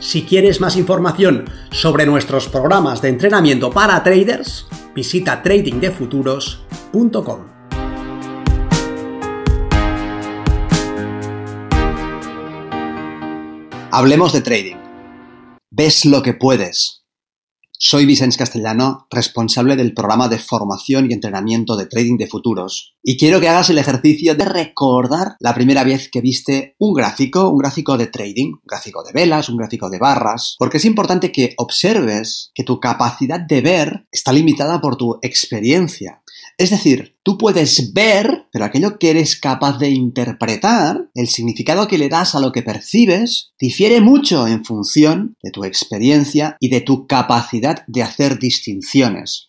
Si quieres más información sobre nuestros programas de entrenamiento para traders, visita tradingdefuturos.com. Hablemos de trading. Ves lo que puedes soy Vicente Castellano, responsable del programa de formación y entrenamiento de trading de futuros. Y quiero que hagas el ejercicio de recordar la primera vez que viste un gráfico, un gráfico de trading, un gráfico de velas, un gráfico de barras, porque es importante que observes que tu capacidad de ver está limitada por tu experiencia. Es decir, tú puedes ver, pero aquello que eres capaz de interpretar, el significado que le das a lo que percibes, difiere mucho en función de tu experiencia y de tu capacidad de hacer distinciones.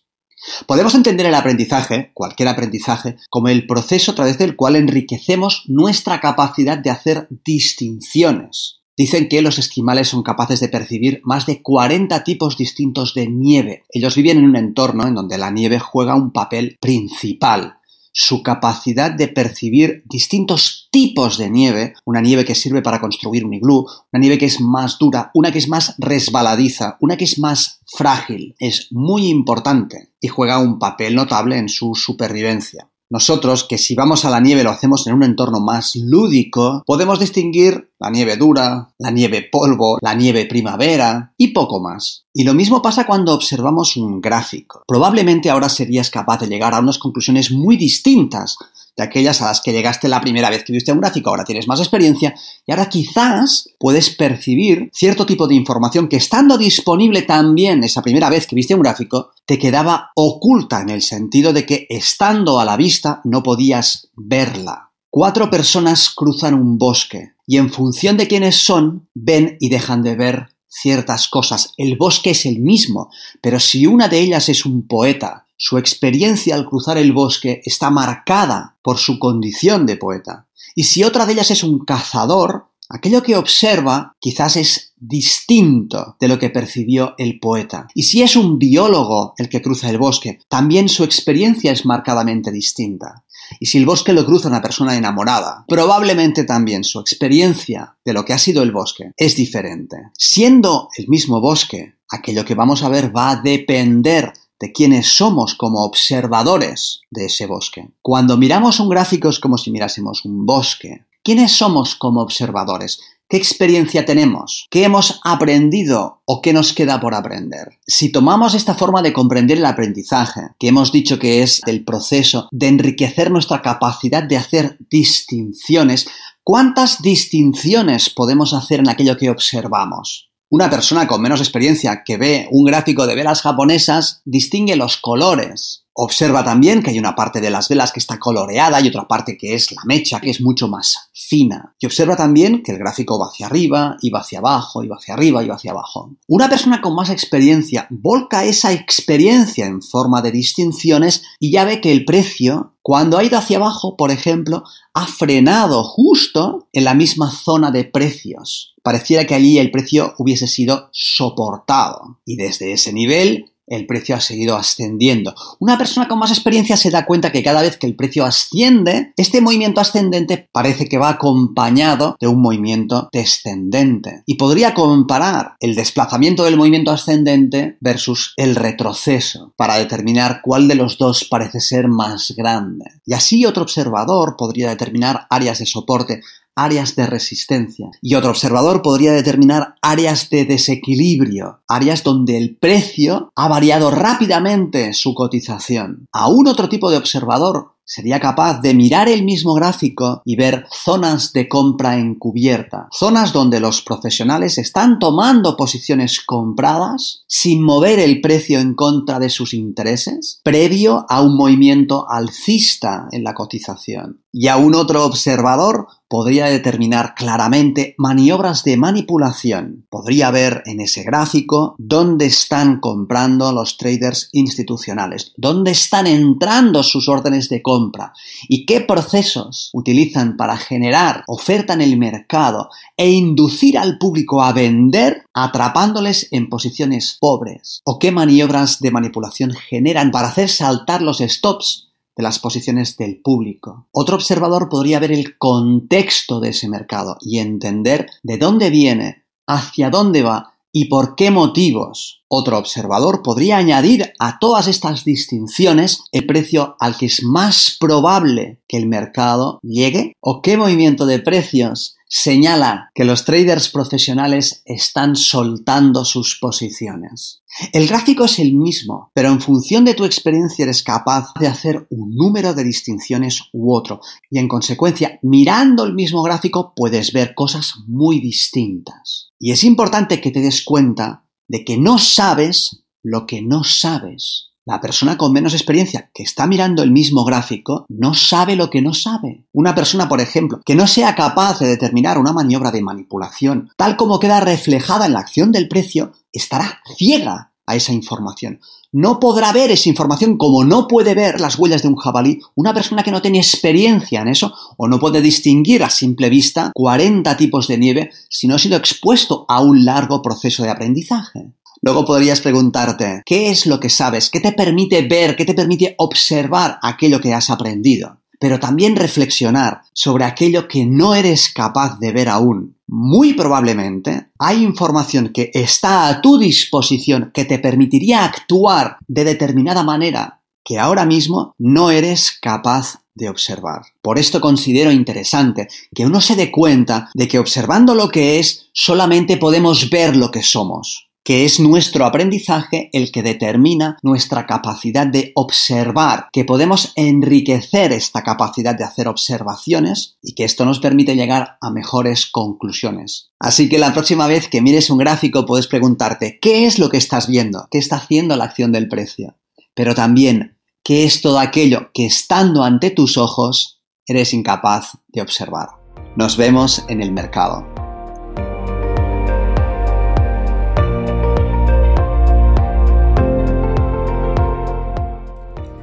Podemos entender el aprendizaje, cualquier aprendizaje, como el proceso a través del cual enriquecemos nuestra capacidad de hacer distinciones. Dicen que los esquimales son capaces de percibir más de 40 tipos distintos de nieve. Ellos viven en un entorno en donde la nieve juega un papel principal. Su capacidad de percibir distintos tipos de nieve, una nieve que sirve para construir un iglú, una nieve que es más dura, una que es más resbaladiza, una que es más frágil, es muy importante y juega un papel notable en su supervivencia. Nosotros, que si vamos a la nieve lo hacemos en un entorno más lúdico, podemos distinguir la nieve dura, la nieve polvo, la nieve primavera y poco más. Y lo mismo pasa cuando observamos un gráfico. Probablemente ahora serías capaz de llegar a unas conclusiones muy distintas de aquellas a las que llegaste la primera vez que viste un gráfico, ahora tienes más experiencia y ahora quizás puedes percibir cierto tipo de información que estando disponible también esa primera vez que viste un gráfico, te quedaba oculta en el sentido de que estando a la vista no podías verla. Cuatro personas cruzan un bosque y en función de quiénes son, ven y dejan de ver ciertas cosas. El bosque es el mismo, pero si una de ellas es un poeta su experiencia al cruzar el bosque está marcada por su condición de poeta. Y si otra de ellas es un cazador, aquello que observa quizás es distinto de lo que percibió el poeta. Y si es un biólogo el que cruza el bosque, también su experiencia es marcadamente distinta. Y si el bosque lo cruza una persona enamorada, probablemente también su experiencia de lo que ha sido el bosque es diferente. Siendo el mismo bosque, aquello que vamos a ver va a depender de quiénes somos como observadores de ese bosque. Cuando miramos un gráfico es como si mirásemos un bosque. ¿Quiénes somos como observadores? ¿Qué experiencia tenemos? ¿Qué hemos aprendido o qué nos queda por aprender? Si tomamos esta forma de comprender el aprendizaje, que hemos dicho que es el proceso de enriquecer nuestra capacidad de hacer distinciones, ¿cuántas distinciones podemos hacer en aquello que observamos? Una persona con menos experiencia que ve un gráfico de velas japonesas distingue los colores, Observa también que hay una parte de las velas que está coloreada y otra parte que es la mecha, que es mucho más fina. Y observa también que el gráfico va hacia arriba, y va hacia abajo, y va hacia arriba, y va hacia abajo. Una persona con más experiencia volca esa experiencia en forma de distinciones y ya ve que el precio, cuando ha ido hacia abajo, por ejemplo, ha frenado justo en la misma zona de precios. Pareciera que allí el precio hubiese sido soportado. Y desde ese nivel el precio ha seguido ascendiendo. Una persona con más experiencia se da cuenta que cada vez que el precio asciende, este movimiento ascendente parece que va acompañado de un movimiento descendente. Y podría comparar el desplazamiento del movimiento ascendente versus el retroceso para determinar cuál de los dos parece ser más grande. Y así otro observador podría determinar áreas de soporte áreas de resistencia. Y otro observador podría determinar áreas de desequilibrio, áreas donde el precio ha variado rápidamente su cotización. Aún otro tipo de observador sería capaz de mirar el mismo gráfico y ver zonas de compra encubierta, zonas donde los profesionales están tomando posiciones compradas sin mover el precio en contra de sus intereses, previo a un movimiento alcista en la cotización. Y aún otro observador podría determinar claramente maniobras de manipulación. Podría ver en ese gráfico dónde están comprando los traders institucionales, dónde están entrando sus órdenes de compra y qué procesos utilizan para generar oferta en el mercado e inducir al público a vender atrapándoles en posiciones pobres o qué maniobras de manipulación generan para hacer saltar los stops de las posiciones del público. Otro observador podría ver el contexto de ese mercado y entender de dónde viene, hacia dónde va y por qué motivos. Otro observador podría añadir a todas estas distinciones el precio al que es más probable que el mercado llegue o qué movimiento de precios señala que los traders profesionales están soltando sus posiciones. El gráfico es el mismo, pero en función de tu experiencia eres capaz de hacer un número de distinciones u otro, y en consecuencia, mirando el mismo gráfico puedes ver cosas muy distintas. Y es importante que te des cuenta de que no sabes lo que no sabes. La persona con menos experiencia que está mirando el mismo gráfico no sabe lo que no sabe. Una persona, por ejemplo, que no sea capaz de determinar una maniobra de manipulación tal como queda reflejada en la acción del precio, estará ciega a esa información. No podrá ver esa información como no puede ver las huellas de un jabalí una persona que no tiene experiencia en eso o no puede distinguir a simple vista 40 tipos de nieve si no ha sido expuesto a un largo proceso de aprendizaje. Luego podrías preguntarte, ¿qué es lo que sabes? ¿Qué te permite ver? ¿Qué te permite observar aquello que has aprendido? Pero también reflexionar sobre aquello que no eres capaz de ver aún. Muy probablemente hay información que está a tu disposición que te permitiría actuar de determinada manera que ahora mismo no eres capaz de observar. Por esto considero interesante que uno se dé cuenta de que observando lo que es solamente podemos ver lo que somos que es nuestro aprendizaje el que determina nuestra capacidad de observar, que podemos enriquecer esta capacidad de hacer observaciones y que esto nos permite llegar a mejores conclusiones. Así que la próxima vez que mires un gráfico puedes preguntarte ¿qué es lo que estás viendo? ¿Qué está haciendo la acción del precio? Pero también ¿qué es todo aquello que estando ante tus ojos eres incapaz de observar? Nos vemos en el mercado.